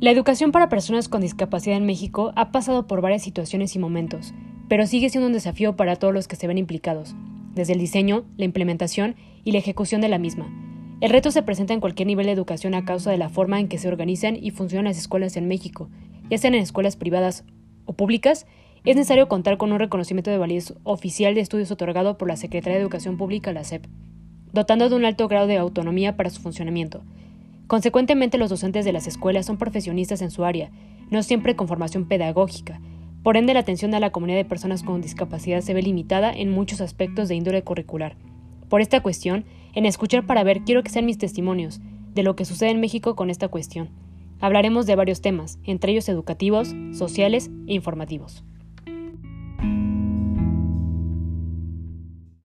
La educación para personas con discapacidad en México ha pasado por varias situaciones y momentos, pero sigue siendo un desafío para todos los que se ven implicados, desde el diseño, la implementación y la ejecución de la misma. El reto se presenta en cualquier nivel de educación a causa de la forma en que se organizan y funcionan las escuelas en México, ya sean en escuelas privadas o públicas, es necesario contar con un reconocimiento de validez oficial de estudios otorgado por la Secretaría de Educación Pública, la SEP, dotando de un alto grado de autonomía para su funcionamiento. Consecuentemente, los docentes de las escuelas son profesionistas en su área, no siempre con formación pedagógica. Por ende, la atención a la comunidad de personas con discapacidad se ve limitada en muchos aspectos de índole curricular. Por esta cuestión, en Escuchar para Ver quiero que sean mis testimonios de lo que sucede en México con esta cuestión. Hablaremos de varios temas, entre ellos educativos, sociales e informativos.